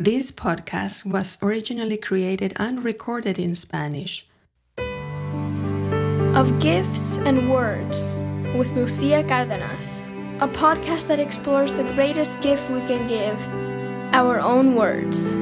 This podcast was originally created and recorded in Spanish. Of Gifts and Words with Lucia Cardenas, a podcast that explores the greatest gift we can give our own words.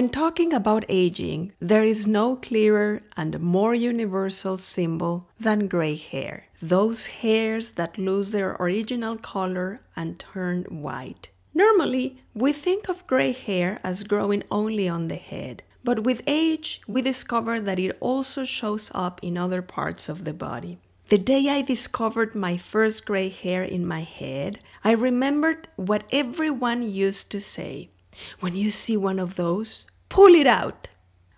When talking about aging, there is no clearer and more universal symbol than gray hair. Those hairs that lose their original color and turn white. Normally, we think of gray hair as growing only on the head, but with age, we discover that it also shows up in other parts of the body. The day I discovered my first gray hair in my head, I remembered what everyone used to say when you see one of those, pull it out.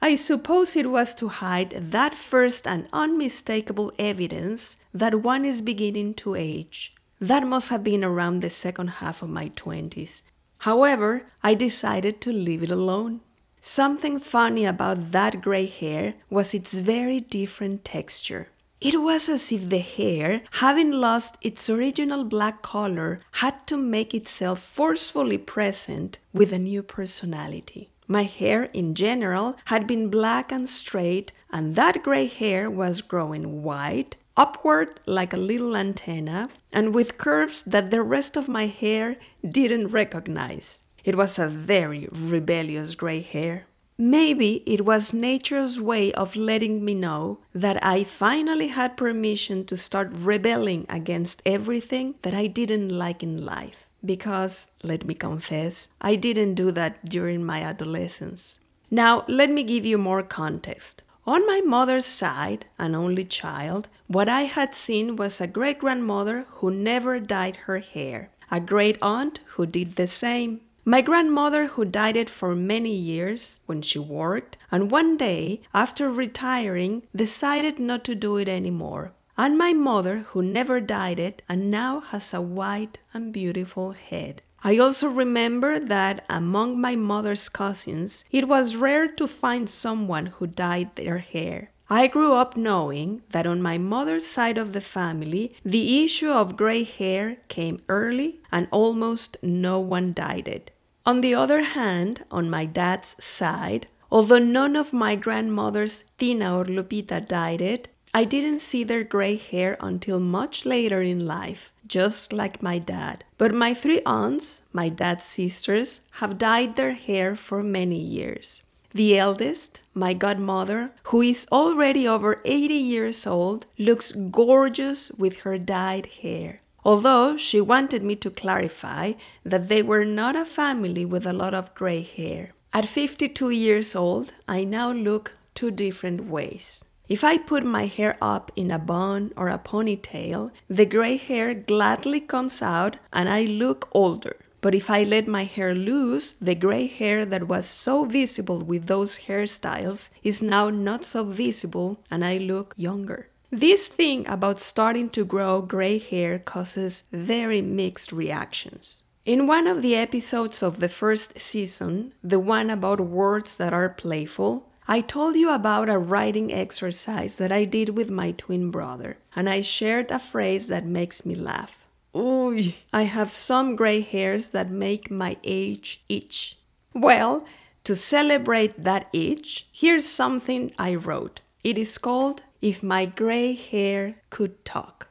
I suppose it was to hide that first and unmistakable evidence that one is beginning to age. That must have been around the second half of my 20s. However, I decided to leave it alone. Something funny about that gray hair was its very different texture. It was as if the hair, having lost its original black color, had to make itself forcefully present with a new personality. My hair in general had been black and straight, and that gray hair was growing white, upward like a little antenna, and with curves that the rest of my hair didn't recognize. It was a very rebellious gray hair. Maybe it was nature's way of letting me know that I finally had permission to start rebelling against everything that I didn't like in life. Because, let me confess, I didn't do that during my adolescence. Now, let me give you more context. On my mother's side, an only child, what I had seen was a great grandmother who never dyed her hair, a great aunt who did the same, my grandmother, who dyed it for many years when she worked, and one day, after retiring, decided not to do it anymore. And my mother, who never dyed it and now has a white and beautiful head. I also remember that among my mother's cousins, it was rare to find someone who dyed their hair. I grew up knowing that on my mother's side of the family, the issue of gray hair came early and almost no one dyed it. On the other hand, on my dad's side, although none of my grandmothers, Tina or Lupita, dyed it, I didn't see their gray hair until much later in life, just like my dad. But my three aunts, my dad's sisters, have dyed their hair for many years. The eldest, my godmother, who is already over 80 years old, looks gorgeous with her dyed hair although she wanted me to clarify that they were not a family with a lot of gray hair. At 52 years old, I now look two different ways. If I put my hair up in a bun or a ponytail, the gray hair gladly comes out and I look older. But if I let my hair loose, the gray hair that was so visible with those hairstyles is now not so visible and I look younger. This thing about starting to grow gray hair causes very mixed reactions. In one of the episodes of the first season, the one about words that are playful, I told you about a writing exercise that I did with my twin brother, and I shared a phrase that makes me laugh. Ooh, I have some gray hairs that make my age itch. Well, to celebrate that itch, here's something I wrote. It is called if my gray hair could talk.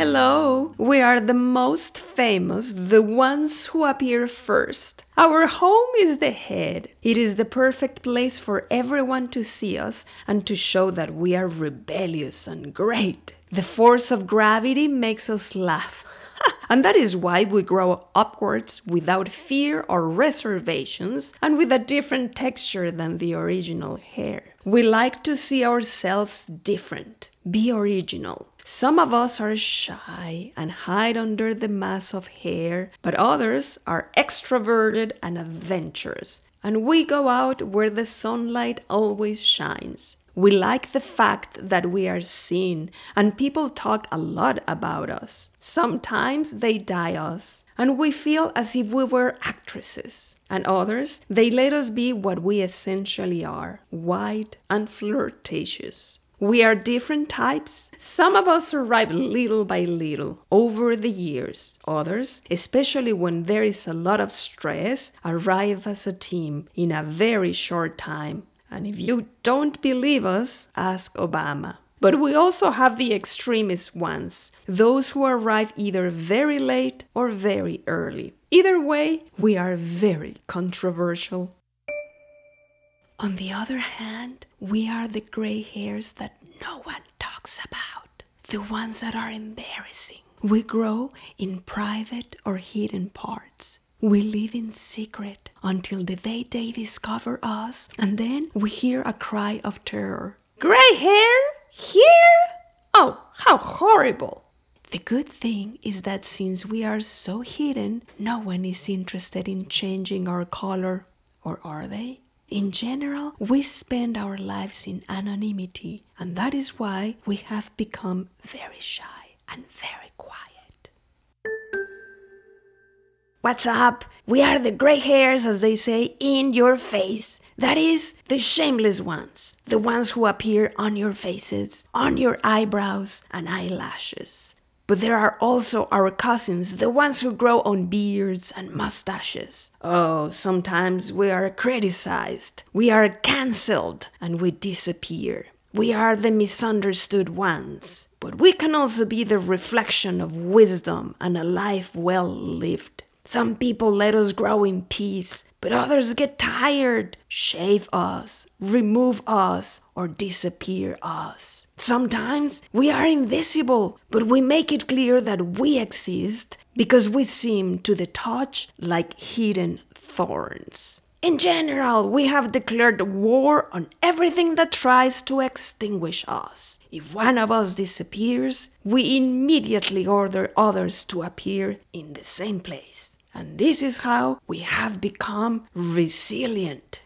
Hello, we are the most famous, the ones who appear first. Our home is the head. It is the perfect place for everyone to see us and to show that we are rebellious and great. The force of gravity makes us laugh. And that is why we grow upwards without fear or reservations and with a different texture than the original hair. We like to see ourselves different, be original. Some of us are shy and hide under the mass of hair, but others are extroverted and adventurous. And we go out where the sunlight always shines. We like the fact that we are seen, and people talk a lot about us. Sometimes they dye us, and we feel as if we were actresses. And others, they let us be what we essentially are white and flirtatious. We are different types. Some of us arrive little by little over the years. Others, especially when there is a lot of stress, arrive as a team in a very short time. And if you don't believe us, ask Obama. But we also have the extremist ones, those who arrive either very late or very early. Either way, we are very controversial. On the other hand, we are the gray hairs that no one talks about, the ones that are embarrassing. We grow in private or hidden parts. We live in secret until the day they discover us, and then we hear a cry of terror. Gray hair? Here? Oh, how horrible! The good thing is that since we are so hidden, no one is interested in changing our color. Or are they? In general, we spend our lives in anonymity, and that is why we have become very shy and very quiet. What's up? We are the gray hairs, as they say, in your face. That is, the shameless ones, the ones who appear on your faces, on your eyebrows and eyelashes. But there are also our cousins, the ones who grow on beards and mustaches. Oh, sometimes we are criticized, we are cancelled, and we disappear. We are the misunderstood ones, but we can also be the reflection of wisdom and a life well lived. Some people let us grow in peace, but others get tired, shave us, remove us, or disappear us. Sometimes we are invisible, but we make it clear that we exist because we seem to the touch like hidden thorns. In general, we have declared war on everything that tries to extinguish us. If one of us disappears, we immediately order others to appear in the same place. And this is how we have become resilient.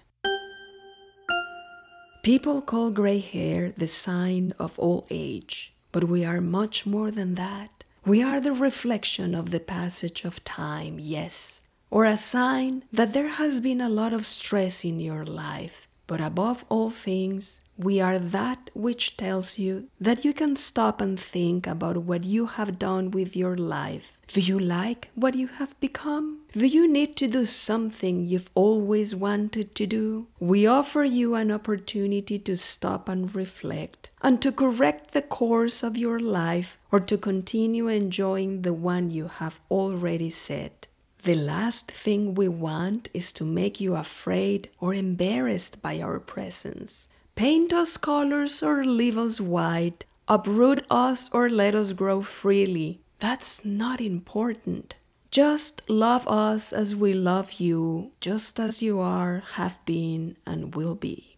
People call gray hair the sign of old age, but we are much more than that. We are the reflection of the passage of time, yes, or a sign that there has been a lot of stress in your life. But above all things, we are that which tells you that you can stop and think about what you have done with your life do you like what you have become? Do you need to do something you've always wanted to do? We offer you an opportunity to stop and reflect and to correct the course of your life or to continue enjoying the one you have already set. The last thing we want is to make you afraid or embarrassed by our presence. Paint us colors or leave us white, uproot us or let us grow freely that's not important. Just love us as we love you, just as you are, have been, and will be.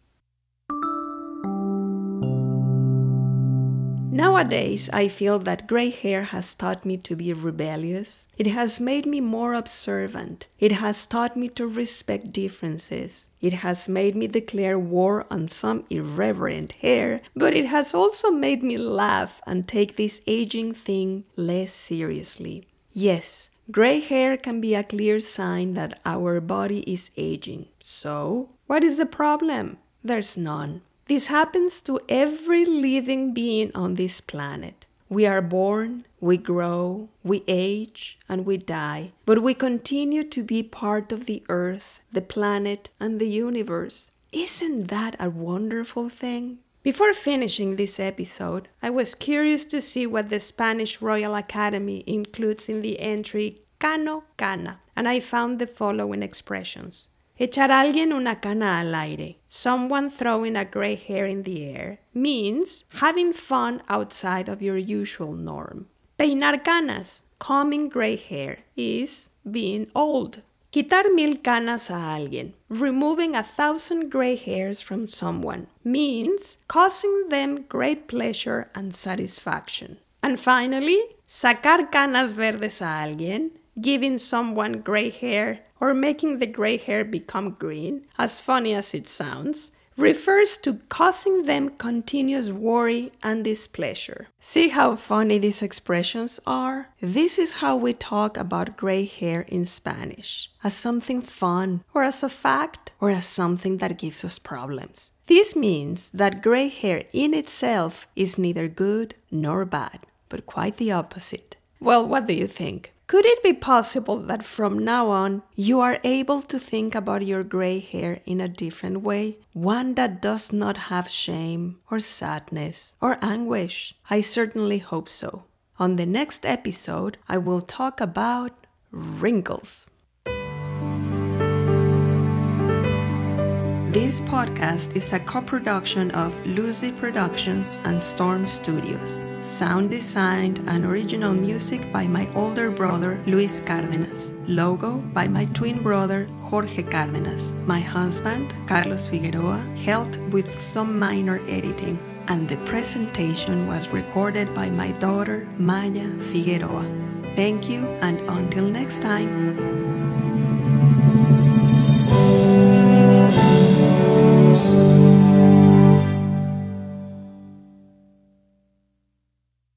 Nowadays, I feel that gray hair has taught me to be rebellious. It has made me more observant. It has taught me to respect differences. It has made me declare war on some irreverent hair, but it has also made me laugh and take this aging thing less seriously. Yes, gray hair can be a clear sign that our body is aging. So, what is the problem? There's none. This happens to every living being on this planet. We are born, we grow, we age, and we die, but we continue to be part of the earth, the planet, and the universe. Isn't that a wonderful thing? Before finishing this episode, I was curious to see what the Spanish Royal Academy includes in the entry Cano Cana, and I found the following expressions Echar a alguien una cana al aire, someone throwing a gray hair in the air, means having fun outside of your usual norm. Peinar canas, combing gray hair, is being old. Quitar mil canas a alguien, removing a thousand gray hairs from someone, means causing them great pleasure and satisfaction. And finally, sacar canas verdes a alguien, giving someone gray hair or making the gray hair become green, as funny as it sounds, refers to causing them continuous worry and displeasure. See how funny these expressions are? This is how we talk about gray hair in Spanish as something fun, or as a fact, or as something that gives us problems. This means that gray hair in itself is neither good nor bad, but quite the opposite. Well, what do you think? Could it be possible that from now on you are able to think about your gray hair in a different way? One that does not have shame or sadness or anguish? I certainly hope so. On the next episode, I will talk about wrinkles. This podcast is a co production of Lucy Productions and Storm Studios. Sound designed and original music by my older brother Luis Cárdenas. Logo by my twin brother Jorge Cárdenas. My husband Carlos Figueroa helped with some minor editing. And the presentation was recorded by my daughter Maya Figueroa. Thank you, and until next time.